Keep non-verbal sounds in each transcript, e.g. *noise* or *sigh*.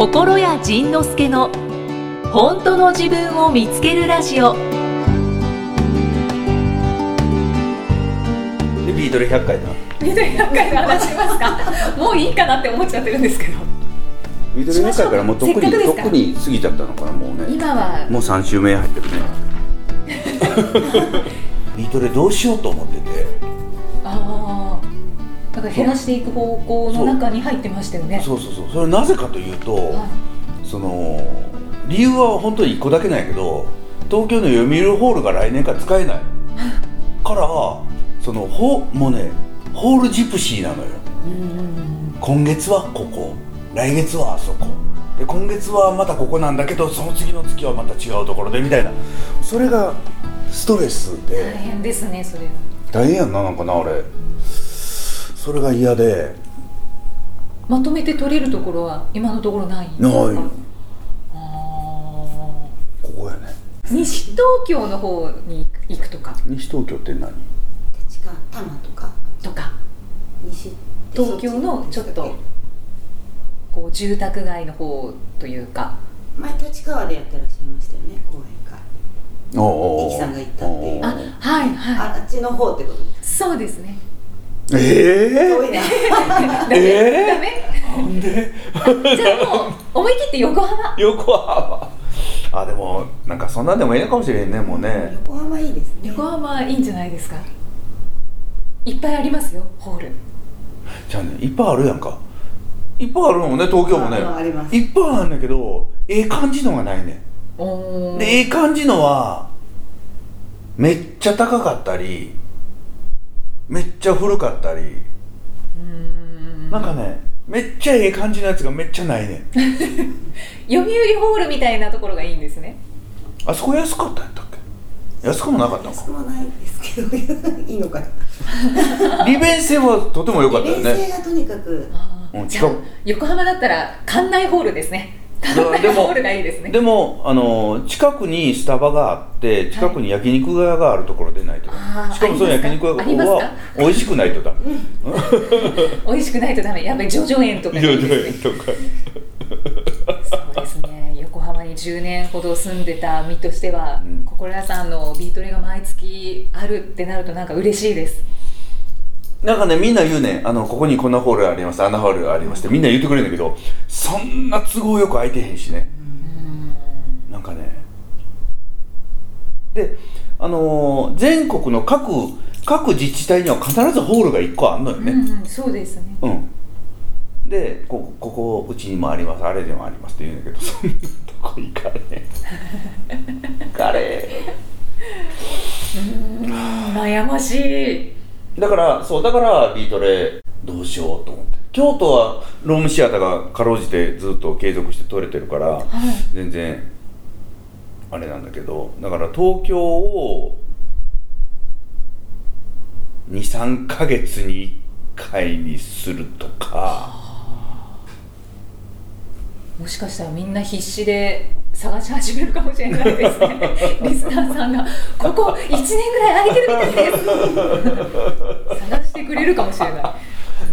心谷仁之助の本当の自分を見つけるラジオ。でビートル100回だ。ビートル100回の話しますか？もういいかなって思っちゃってるんですけど。ビートル100回からもうとっくにせっかくですから。とっくに過ぎちゃったのかなもうね。今は。もう3週目入ってるね。*laughs* ビートルどうしようと思っててだから減らしていく方向の中に入ってましたよね。そう。そうそうそれはなぜかというと、はその理由は本当に1個だけなんやけど東京の読売ホールが来年から使えない。*laughs* からそのほもうねホールジプシーなのよ。うん今月はここ。来月はあそこ。で今月はまたここなんだけどその次の月はまた違うところでみたいな。それがストレス大で変ですねそれ。大変やんななんかなあれそれが嫌で。まとめて取れるところは今のところない？ない。あここやね。ー西東京の方に行くとか？西東京って何？立川多摩とか。とか。西東京のちょっとこう住宅街の方というか。前立川でやってらっしゃいましたよね講演会。おうおうおう。ミキさんが言ったっていう。おうあはいはああっちの方ってことですいそうですね *laughs* えー？ダメ。えなんで？*laughs* じゃあもう思い切って横浜。横浜。あでもなんかそんなんでもいいのかもしれんねもうね。横浜いいですね。横浜いいんじゃないですか？いっぱいありますよホール。じゃあねいっぱいあるやんか。いっぱいあるもんね東京もね。ああります。いっぱいあるんだけどええ感じのがないねおでええ感じのはめっちゃ高かったりめっちゃ古かったり。うん。なんかねめっちゃええ感じのやつがめっちゃないね *laughs* 読売ホールみたいなところがいいんですね。あそこ安かったんやったっけ？安くもなかったの安かくもないですけどいいのかな。*laughs* 利便性はとても良かったよ利便ね性がとにかく。うんじゃあ横浜だったら館内ホールですねでも内 *laughs* ホールがいいですね。でもあの近くにスタバがあって近くに焼肉屋があるところでないと、あーしかもその焼肉屋ありますか？は美味しくないとダメ。*laughs* 美味しくないとダメ。やっぱり叙々苑とかいやいそうですね。横浜に10年ほど住んでた身としては、うん心屋さんのビートレが毎月あるってなるとなんか嬉しいです。なんかねみんな言うね。あのここにこんなホールありますあんなホールありますってみんな言ってくれるんだけどそんな都合よく空いてへんしね。なんかね。であのー全国の各各自治体には必ずホールが1個あんのよね、うんうん、そうですね。うん、でこここうちにもあります。あれでもありますって言うんだけどそんなとこ行かれへん。行かれへ *laughs* うん悩ましい。んだからそうだからビートレどうしようと思って京都はロームシアターがかろうじてずっと継続して取れてるからはい。全然あれなんだけどだから東京を23ヶ月に1回にするとか。もしかしたらみんな必死で探し始めるかもしれないですね。*laughs* リスナーさんが「ここ1年ぐらい空いてるみたいです」*laughs* 探してくれるかもしれない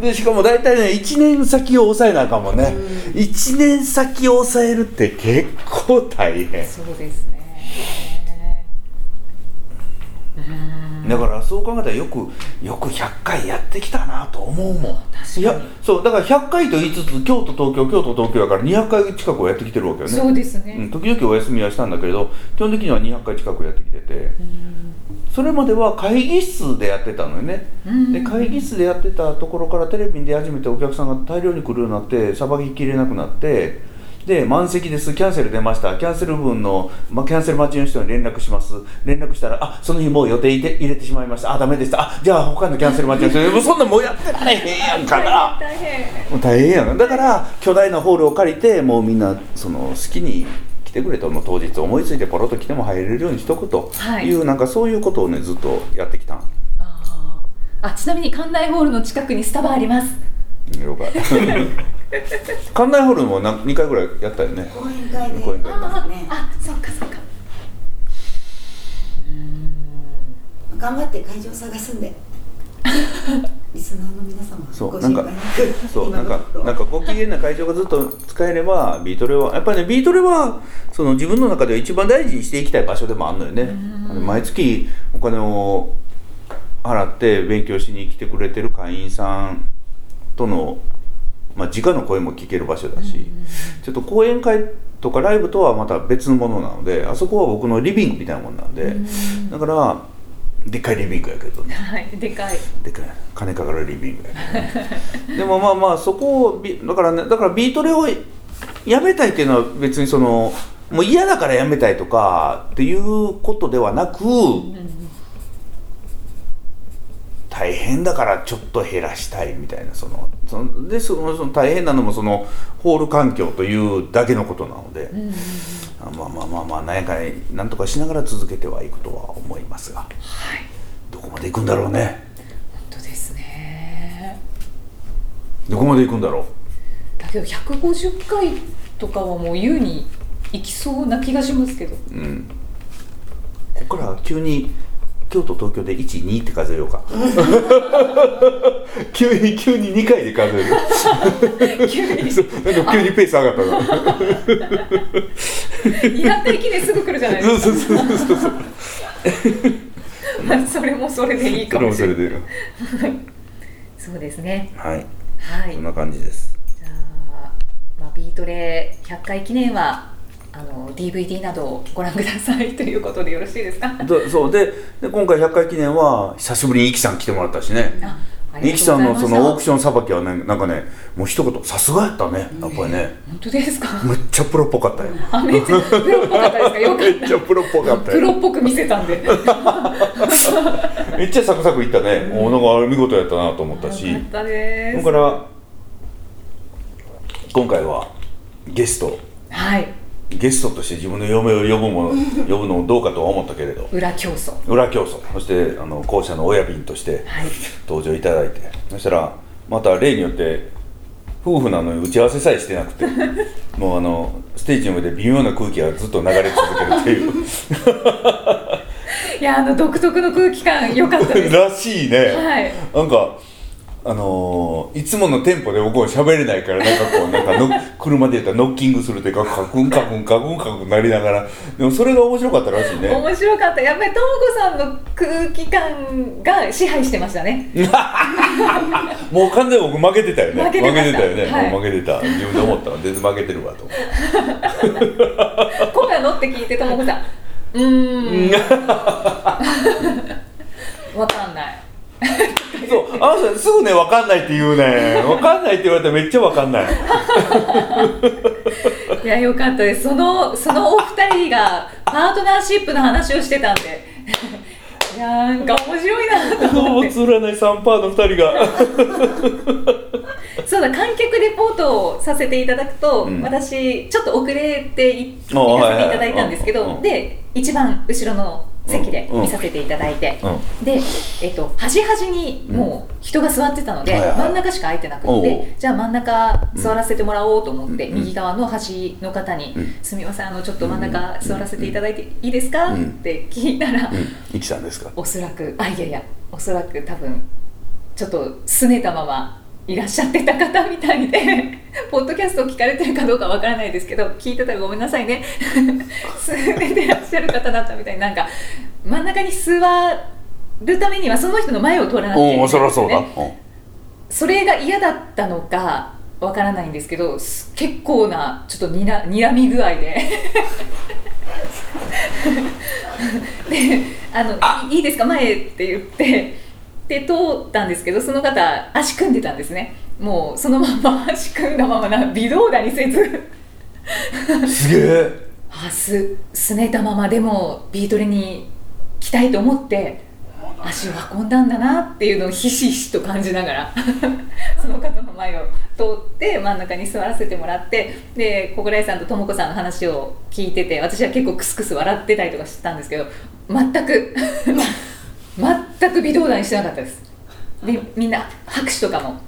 でしかも大体ね1年先を抑えなあかんもんね。1年先を抑えるって結構大変。そうですねうんだからそう考えたらよくよく100回やってきたなと思うもん。確かに。いやそうだから100回と言いつつ京都東京京都東京やから200回近くはやってきてるわけよね。そうですね、うん、時々お休みはしたんだけれど基本的には200回近くやってきてて。うん。それまでは会議室でやってたのよね。うん。で会議室でやってたところからテレビに出始めてお客さんが大量に来るようになってさばききれなくなってで満席です。キャンセル出ました。キャンセル分の、まあ、キャンセル待ちの人に連絡します。連絡したらあその日もう予定入れ入れてしまいました。あダメでした。あじゃあ他のキャンセル待ちの人にもうそんなんもうやってられへんやんかな。大変。大変やん。だから巨大なホールを借りてもうみんなその好きに来てくれと。もう当日思いついてポロッと来ても入れるようにしとくと。はい。いう、なんかそういうことをねずっとやってきたん。あー。あちなみに館内ホールの近くにスタバあります了解。館内ホールも2回ぐらいやったよね？講演会で。講演会あねあそっかそっか。頑張って会場探すんで。*laughs* リスナーの皆様そうなんかご心配なく。そうなんかなんかご機嫌な会場がずっと使えればビートレはやっぱりねビートレはその自分の中では一番大事にしていきたい場所でもあるのよね。毎月お金を払って勉強しに来てくれてる会員さんとのまあ直の声も聞ける場所だしちょっと講演会とかライブとはまた別のものなのであそこは僕のリビングみたいなもんなんでだからでっかいリビングやけど。ねはいでかい。でかい。金かかるリビングやけど。ねでもまあまあそこをビだからねだからビートレをやめたいっていうのは別にそのもう嫌だからやめたいとかっていうことではなく、大変だからちょっと減らしたいみたいなそのそのでそのその大変なのもそのホール環境というだけのことなので、あまあまあまあまあなんやかなんとかしながら続けてはいくとは思いますがはい。どこまで行くんだろうね？本当ですね。どこまで行くんだろう？だけど150回とかはもう優に行きそうな気がしますけど。うん。ここから急に京都東京で12って数えようか。*laughs* 急に急に2回で数える。急に。*laughs* なんか急にペース上がったな。やった息ですぐ来るじゃないですそうそうそうそうそう。かまあそれもそれでいいかそれもしれない。もそれでそうですね。はい。はい。そんな感じです。じゃあ、まあ、ビートレ100回記念はあの DVD などをご覧くださいということでよろしいですか？でそうでで今回100回記念は久しぶりにイキさん来てもらったしね。イキさんのそのオークションさばきはねなんかねもう一言さすがやったねやっぱりね。本当ですか？めっちゃプロっぽかったよ。あめっちゃプロっぽかったですか？よかっめっちゃプロっぽかったたプロよっぽく見せたんで。*laughs* めっちゃサクサクいったね、おなんかあれ見事やったなと思ったし。よかだから今回はゲスト。はいゲストとして自分の嫁を呼ぶもの呼ぶのもどうかとは思ったけれど。裏競争。裏競争。そしてあの校舎の親便としてはい。登場いただいて。そしたらまた例によって夫婦なのに打ち合わせさえしてなくて *laughs* もうあのステージの上で微妙な空気がずっと流れ続けるっていう。*laughs* いやあの独特の空気感良かったです。*laughs* らしいね、はい。なんかあのーいつものテンポで僕も喋れないからなんかこうなんかの車で言ったらノッキングするというかカクンカクンカクンカクンなりながらでもそれが面白かったらしいね面白かったやっぱりとも子さんの空気感が支配してましたねもう完全に僕負けてたよね負けてたたよね、はいもう負けてた自分で思ったら全然負けてるわと思って声がのって聞いてとも子さんうーんわかんない *laughs* そうあの人すぐね分かんないって言うね。分かんないって言われたらめっちゃ分かんない。*laughs* いやよかったです。そのそのお二人がパートナーシップの話をしてたんで。*laughs* いやなんか面白いなと思って。占い3パーの2人が。そうだ観客レポートをさせていただくと、うん。私ちょっと遅れていあ行かせていただいたんですけど、うん。で一番後ろの席でうん。見させていただいて、うで、えっと、端々にもう人が座ってたので、真ん中しか空いてなくてじゃあ真ん中座らせてもらおうと思って、うん。右側の端の方にうん「すみませんあのちょっと真ん中座らせていただいていいですか?」うん。って聞いたら、うん、イキさんですか？おそらくあいやいやおそらく多分ちょっと拗ねたままいらっしゃってた方みたいでポッドキャストを聞かれてるかどうかわからないですけど聞いてたらごめんなさいね。*laughs* 拗ねてらっしゃる方だったみたい。になんか真ん中に座るためにはその人の前を通らなくちゃいけないんですよね。そうだ、うん。それが嫌だったのかわからないんですけどす結構なちょっとにら睨み具合で。*laughs* であのい「いいですか？前へ」って言ってで通ったんですけどその方足組んでたんですね。もうそのまま *laughs* 足組んだままな微動だにせず。すげえ。あすすねたままでもビートルに来たいと思って足を運んだんだなっていうのをひしひしと感じながら *laughs* その方の前を通って真ん中に座らせてもらってで小倉井さんと智子さんの話を聞いてて私は結構クスクス笑ってたりとかしてたんですけど全く *laughs* 全く微動だにしてなかったです。でみんな拍手とかも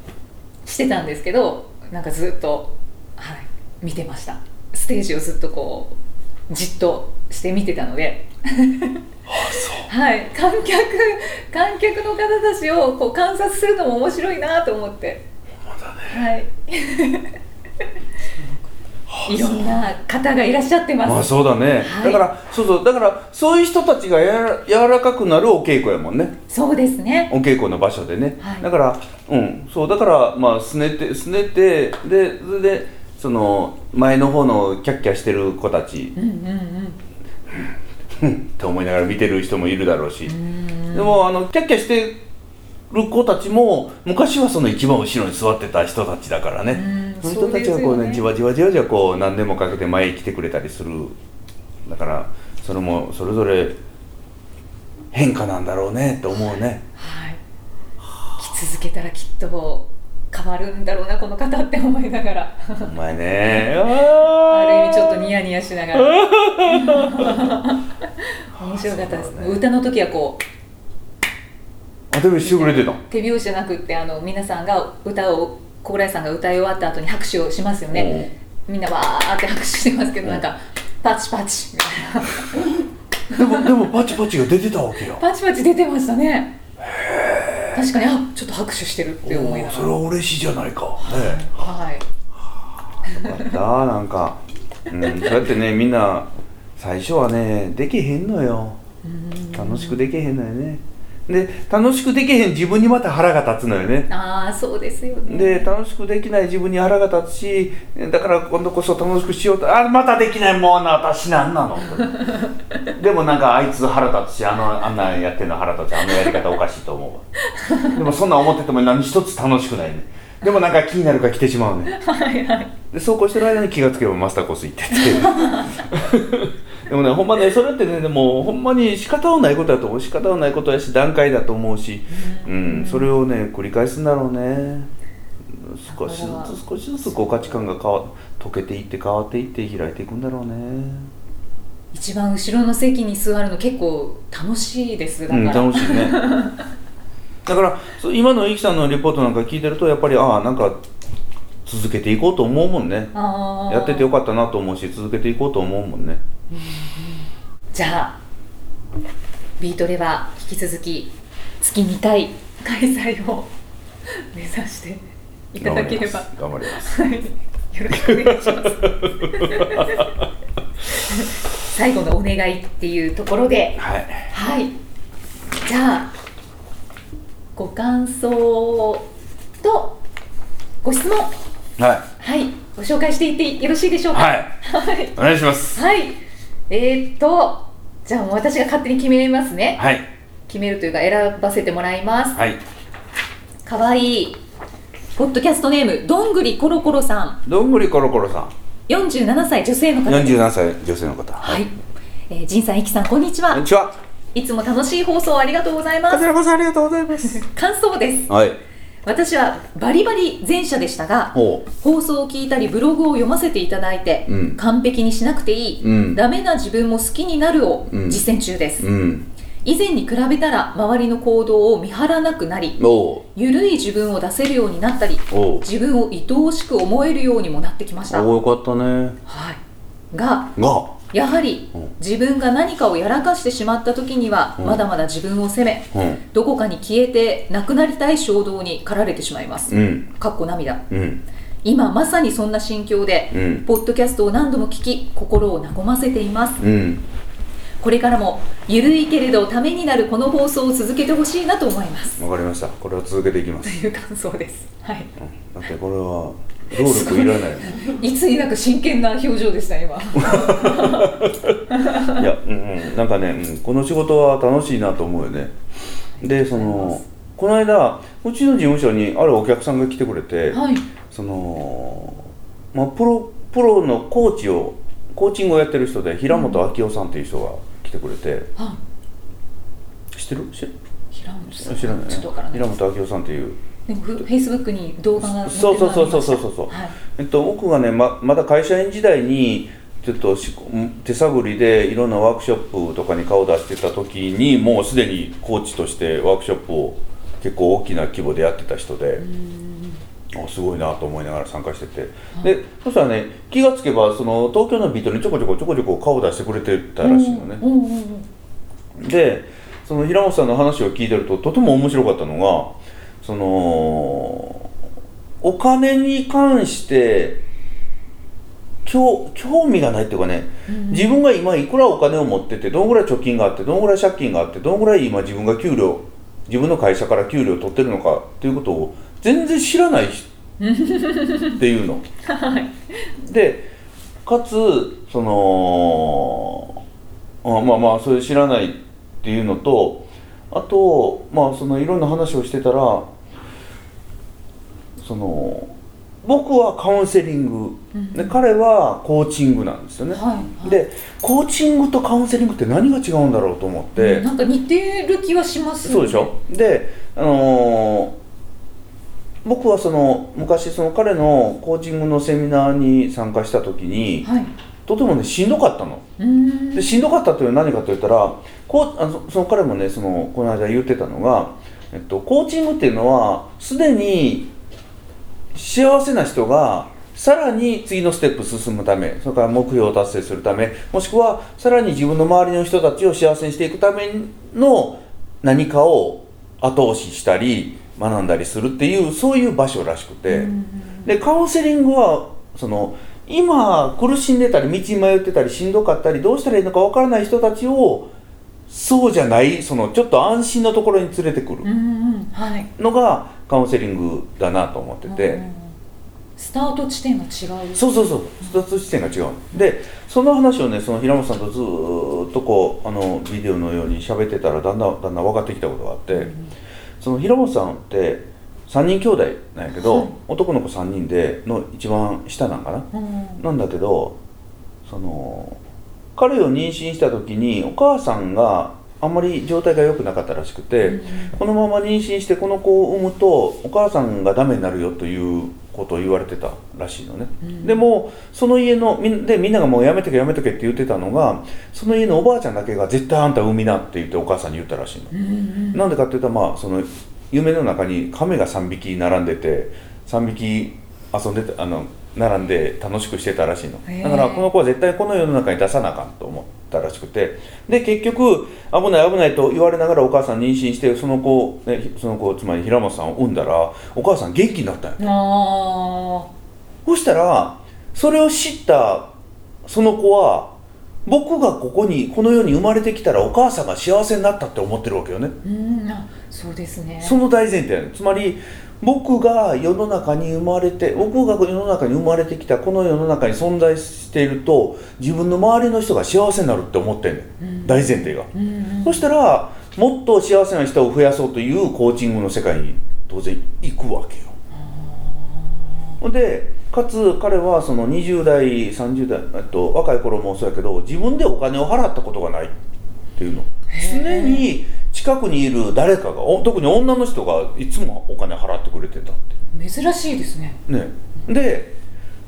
してたんですけどなんかずっと、はい、見てました。ステージをずっとこうじっとして見てたので。はい、観客観客の方たちをこう観察するのも面白いなと思って。はい。いろんな方がいらっしゃってます。まあそうだね、はい。だからそうそう。だからそういう人たちがやら柔らかくなるお稽古やもんね。そうですね。お稽古の場所でね、はい。だからうん。そうだからまあすねてすねてでそれでその前の方のキャッキャしてる子たち。うんうんうん。って思いながら見てる人もいるだろうし。でもあのキャッキャしてる子たちも昔はその一番後ろに座ってた人たちだからね。うんその人たちがこうねねじわじわじわじわこう何年もかけて前に来てくれたりするだからそれもそれぞれ変化なんだろうねって思うねはい。来続けたらきっと変わるんだろうなこの方って思いながら。お前ねあある意味ちょっとニヤニヤしながら面白かったです、ね歌の時はこうあでもしてくれてた手拍子じゃなくってあの皆さんが歌を小倉井さんが歌い終わった後に拍手をしますよね。みんなわーって拍手してますけどうん。なんかパチパチ。みたいなでもでもパチパチが出てたわけよパチパチ出てましたね。確かにあちょっと拍手してるって思いながら。おーそれは嬉しいじゃないか。ね。はい。よかったなんか、うん、そうやってねみんな最初はねできへんのよ。楽しくできへんのよねで楽しくできへん自分にまた腹が立つのよね。ああそうですよね。で楽しくできない自分に腹が立つしだから今度こそ楽しくしようとあまたできないもうな私なんなの。*laughs* でもなんかあいつ腹立つしあのあんなんやってんの腹立つあのやり方おかしいと思うわ。でもそんなん思ってても何一つ楽しくないね。でもなんか気になるから来てしまうね。*laughs* はいはい。でそうこうしてる間に気がつけばマスターコース行ってて *laughs* でもねほんまねそれってねでもほんまに仕方のないことだと思う。仕方のないことやし段階だと思うし、うん、それをね繰り返すんだろうね。少しずつ少しずつこう価値観が変わ溶けていって変わっていって開いていくんだろうね。一番後ろの席に座るの結構楽しいです。だかうんら、楽しいね。*laughs* だから今のイキさんのレポートなんか聞いてるとやっぱりああなんか続けていこうと思うもんね。やっててよかったなと思うし続けていこうと思うもんね。じゃあビートレは引き続き月2回開催を *laughs* 目指していただければ。頑張ります。はい。よろしくお願いします。*laughs* 最後のお願いっていうところで。はい。はい。じゃあご感想とご質問ははいご紹介していってよろしいでしょうか？いはいはいお願いしますはい。えー、っと、じゃあもう私が勝手に決めますね。はい決めるというか選ばせてもらいます。はいかわいい。ポッドキャストネーム、どんぐりコロコロさん。どんぐりコロコロさん47歳女性の方です。47歳女性の方はい。えー、仁さん、いきさん、こんにちはこんに。ちはいつも楽しい放送ありがとうございます。こちらこそありがとうございます *laughs* 感想です。はい私はバリバリ前者でしたが、ほ放送を聞いたりブログを読ませていただいて、うん。完璧にしなくていい、うん。ダメな自分も好きになるをうん。実践中です。ううん。以前に比べたら周りの行動を見張らなくなりゆるい自分を出せるようになったり自分を愛おしく思えるようにもなってきました、よかったね。はい、がが？やはりうん。自分が何かをやらかしてしまった時にはうん。まだまだ自分を責めうん。どこかに消えてなくなりたい衝動に駆られてしまいます。うん。かっこ涙。うん。今まさにそんな心境で、うん。ポッドキャストを何度も聞き心を和ませています。うん。これからもゆるいけれどためになるこの放送を続けてほしいなと思います。わかりました。これを続けていきます、という感想です。はい。うん、だってこれは労力いらない。いつになく真剣な表情でした今。*laughs* いや、うんうん、なんかね、うんこの仕事は楽しいなと思うよね。で、その、この間、うちの事務所にあるお客さんが来てくれて、はい。その、まあ、プロ、プロのコーチを、コーチングをやってる人で、平本明夫さんっていう人が来てくれて、あ知ってる？知平本さん。知らないね。平本明夫さんっていう。でもフフェイスブックに動画が載ってるそうそうそうそうそうそうはい。えっと、僕がねままだ会社員時代にちょっとし手探りでいろんなワークショップとかに顔を出してた時にもうすでにコーチとしてワークショップを結構大きな規模でやってた人であすごいなと思いながら参加してて。でそしたらね気がつけばその東京のビートにちょこちょこちょこちょこ顔を出してくれてたらしいのね。うんうんうん。でその平本さんの話を聞いてるととても面白かったのがそのお金に関して興興味がないっていうかね、自分が今いくらお金を持っててどのぐらい貯金があってどのぐらい借金があってどのぐらい今自分が給料自分の会社から給料を取ってるのかっていうことを全然知らないしっていうの。でかつそのあまあまあそれ知らないっていうのとあとまあそのいろんな話をしてたらその僕はカウンセリング、で彼はコーチングなんですよね、はいはい。でコーチングとカウンセリングって何が違うんだろうと思って、なんか似てる気はしますそうでしょ？であのー僕はその昔その彼のコーチングのセミナーに参加した時にはい。とてもねしんどかったの。でしんどかったというのは何かと言ったらこうあのその彼もねそのこの間言ってたのが、えっと、コーチングっていうのはすでに幸せな人がさらに次のステップ進むためそれから目標を達成するためもしくはさらに自分の周りの人たちを幸せにしていくための何かを後押ししたり学んだりするっていうそういう場所らしくて。でカウンセリングはその今苦しんでたり道に迷ってたりしんどかったりどうしたらいいのかわからない人たちをそうじゃないそのちょっと安心のところに連れてくるのがカウンセリングだなと思ってて、うんスタート地点が違う。そうそうそう。一つ視点が違う。でその話をねその平本さんとずーっとこうあのビデオのように喋ってたらだんだんだんだん分かってきたことがあって、その平本さんって3人兄弟なんやけど、はい。男の子3人での一番下なんかな、うん。なんだけどその彼を妊娠した時にお母さんがあんまり状態が良くなかったらしくて、このまま妊娠してこの子を産むとお母さんがダメになるよということを言われてたらしいのね、でもその家のみんでみんながもうやめとけやめとけって言ってたのがその家のおばあちゃんだけが絶対あんた産みなって言ってお母さんに言ったらしいの、うんうん。なんでかっていうとまあその夢の中に亀が3匹並んでて3匹遊んでたあの並んで楽しくしてたらしいの。だからこの子は絶対この世の中に出さなあかんと思ったらしくて。で結局危ない危ないと言われながらお母さん妊娠してその子、ね、その子つまり平本さんを産んだらお母さん元気になったんよあそしたらそれを知ったその子は僕がここにこの世に生まれてきたらお母さんが幸せになったって思ってるわけよね。ーうんあそうですね。その大前提つまり僕が世の中に生まれて僕が世の中に生まれてきたこの世の中に存在していると自分の周りの人が幸せになるって思ってんねん、うん。大前提が、うんうん。そしたらもっと幸せな人を増やそうというコーチングの世界に当然行くわけよ。でかつ彼はその20代30代、えっと、若い頃もそうやけど自分でお金を払ったことがないっていうの。常に近くにいる誰かがお特に女の人がいつもお金払ってくれてたって。珍しいですね。ね。で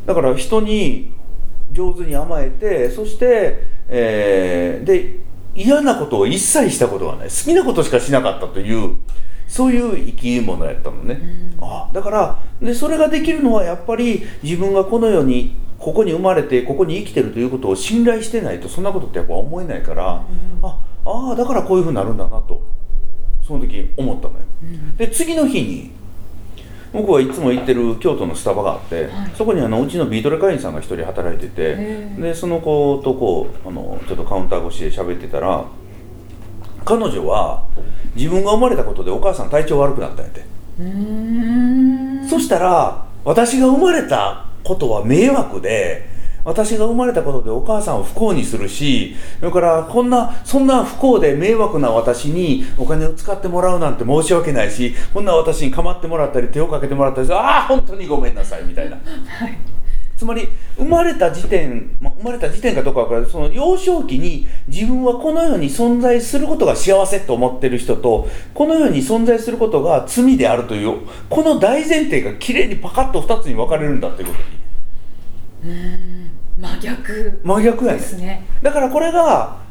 だから人に上手に甘えてそして、えーで嫌なことを一切したことがない。好きなことしかしなかったというそういう生き物やったのね、あだからでそれができるのはやっぱり自分がこの世にここに生まれてここに生きてるということを信頼してないとそんなことってやっぱ思えないから、ああーだからこういうふうになるんだなとその時思ったのよ、で次の日に僕はいつも行ってる京都のスタバがあって、はい。そこにあのうちのビートレ会員さんが一人働いててでその子とこうあのちょっとカウンター越しで喋ってたら彼女は自分が生まれたことでお母さん体調悪くなったんやって、そしたら私が生まれたことは迷惑で私が生まれたことでお母さんを不幸にするしそれからこんなそんな不幸で迷惑な私にお金を使ってもらうなんて申し訳ないしこんな私に構ってもらったり手をかけてもらったりしてああ本当にごめんなさいみたいな。はい。つまり生まれた時点、まあ、生まれた時点かどうかわからない。その幼少期に自分はこの世に存在することが幸せと思ってる人とこの世に存在することが罪であるというこの大前提がきれいにパカッと2つに分かれるんだっていうことに真逆。真逆やね。ですね。だからこれが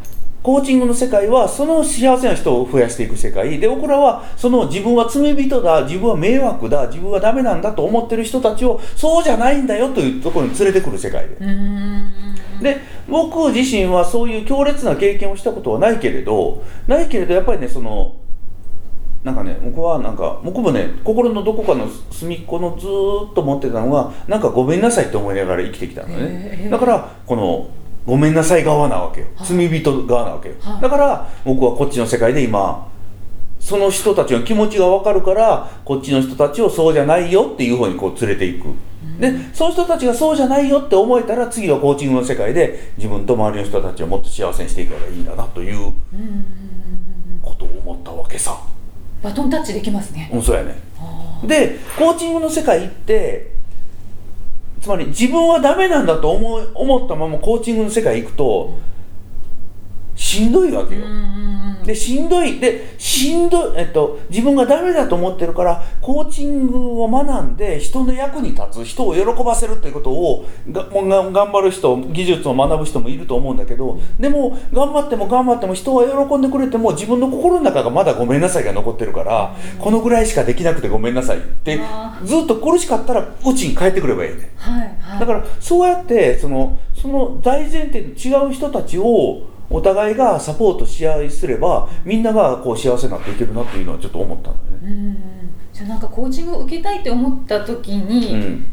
コーチングの世界はその幸せな人を増やしていく世界。で僕らはその自分は罪人だ自分は迷惑だ自分はダメなんだと思ってる人たちをそうじゃないんだよというところに連れてくる世界で。で僕自身はそういう強烈な経験をしたことはないけれどないけれどやっぱりねそのなんかね僕はなんか僕もね心のどこかの隅っこのずーっと持ってたのがなんかごめんなさいって思いながら生きてきたのへねー。だからこのごめんなさい側なわけよ。はい。罪人側なわけよ。はい。だから僕はこっちの世界で今その人たちの気持ちが分かるからこっちの人たちをそうじゃないよっていう方にこう連れていく。でその人たちがそうじゃないよって思えたら次はコーチングの世界で自分と周りの人たちをもっと幸せにしていけばいいんだなということを思ったわけさバトンタッチできますね。うんそうやね。あでコーチングの世界ってつまり自分はダメなんだと思い思ったままコーチングの世界行くとしんどいわけよ。でしんどい。でしんどい、えっと、自分がダメだと思ってるからコーチングを学んで人の役に立つ人を喜ばせるっていうことをがが頑張る人技術を学ぶ人もいると思うんだけどでも頑張っても頑張っても人は喜んでくれても自分の心の中がまだごめんなさいが残ってるからこのぐらいしかできなくてごめんなさいってあずっと苦しかったらうちに帰ってくればいいね。はいはい。だからそうやってそのその大前提の違う人たちをお互いがサポートし合いすればみんながこう幸せになっていけるなっていうのはちょっと思ったんだよね。うんじゃあなんかコーチングを受けたいって思った時に、うん。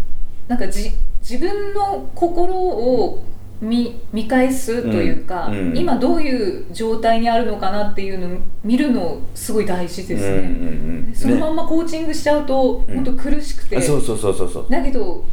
なんかじ自分の心を見見返すというか、うんうん今どういう状態にあるのかなっていうのを見るのすごい大事ですね、うんうんうんそのまねんまコーチングしちゃうと、うん。本当苦しくて。あそうそうそうそうそう。だけど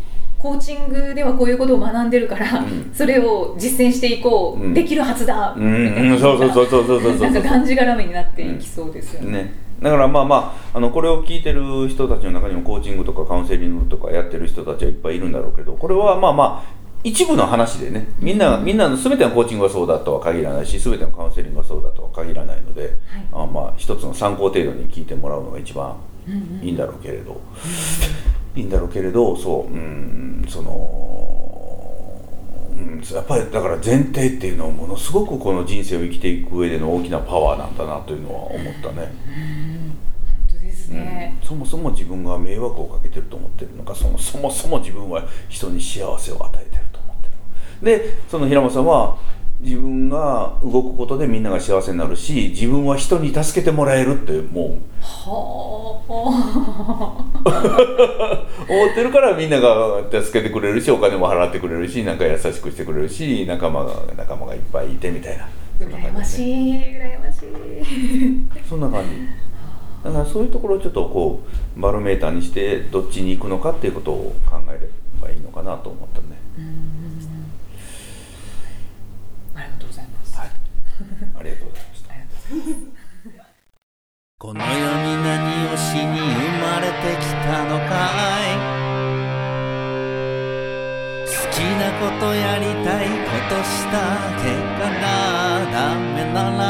コーチングではこういうことを学んでるから、うん。それを実践していこう、うん。できるはずだ、うん。そうそうそうそうそうそうそう。なんかがんじがらめになっていきそうですよね。ね。だからまあまああのこれを聞いてる人たちの中にもコーチングとかカウンセリングとかやってる人たちはいっぱいいるんだろうけどこれはまあまあ一部の話でね。みんなみんなの全てのコーチングはそうだとは限らないし全てのカウンセリングはそうだとは限らないので、あまあ一つの参考程度に聞いてもらうのが一番うんうん。いいんだろうけれど、いいんだろうけれどそううんその、うん、やっぱりだから前提っていうのはものすごくこの人生を生きていく上での大きなパワーなんだなというのは思ったね。うんそもそも自分が迷惑をかけてると思ってるのかそもそもそも自分は人に幸せを与えてると思ってるでその平本さんは自分が動くことでみんなが幸せになるし自分は人に助けてもらえるってもはあう思ってるからみんなが助けてくれるしお金も払ってくれるしなんか優しくしてくれるし仲間が仲間がいっぱいいてみたいな。羨ましい。羨ましい。そんな感じ。だからそういうところをちょっとこうバロメーターにしてどっちに行くのかっていうことを考えればいいのかなと思ったね。ありがとうございます、はい。ありがとうございました。ありがとうございますこの世に何をしに生まれてきたのかい？好きなことやりたいことした結果がダメなら。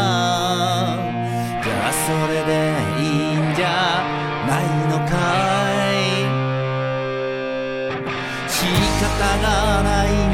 じゃあそれでいいんじゃないのかい？仕方がないんじゃない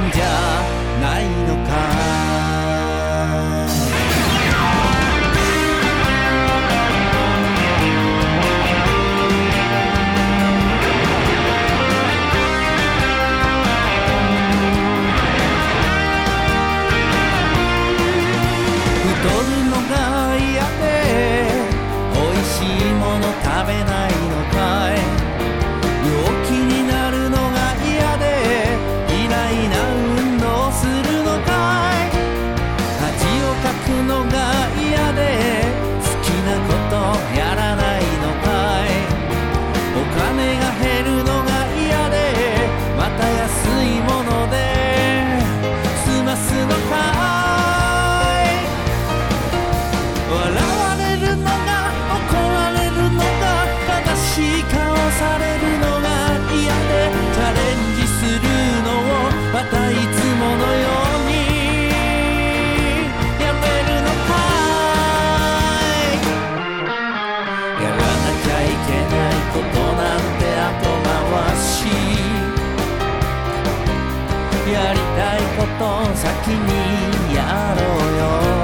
されるのが嫌でチャレンジするのをまたいつものようにやめるのかいやらなきゃいけないことなんて後回しやりたいこと先にやろうよ。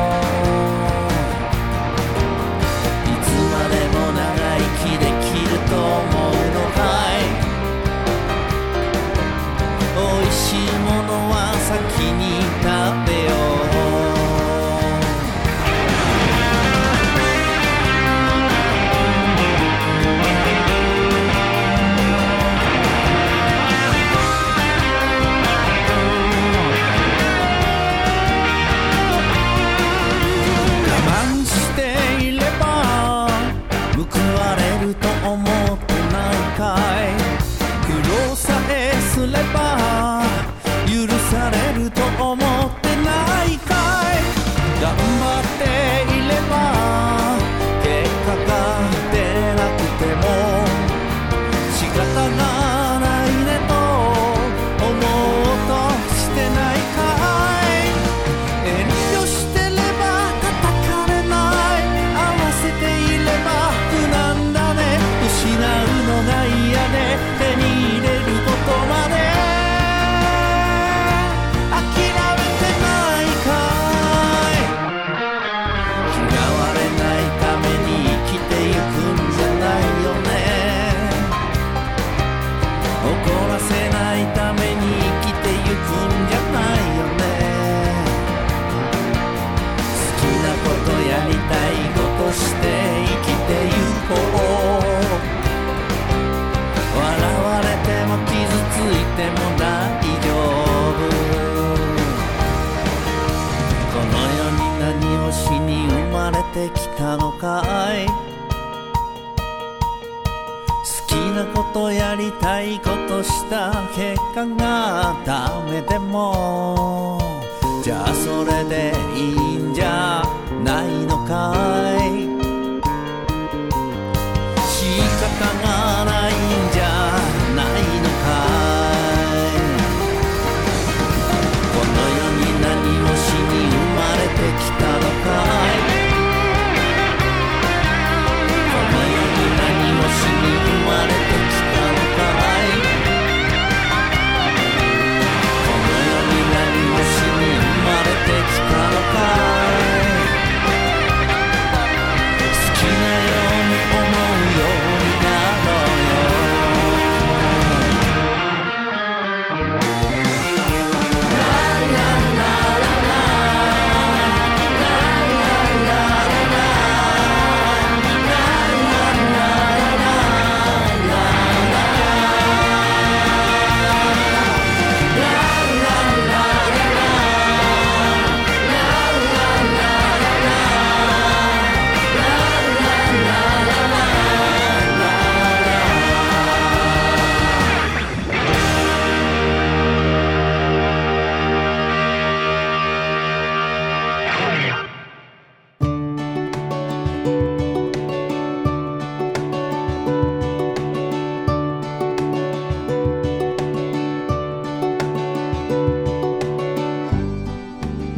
たのかい？好きなことやりたいことした結果がダメでもじゃあそれでいいんじゃないのかい？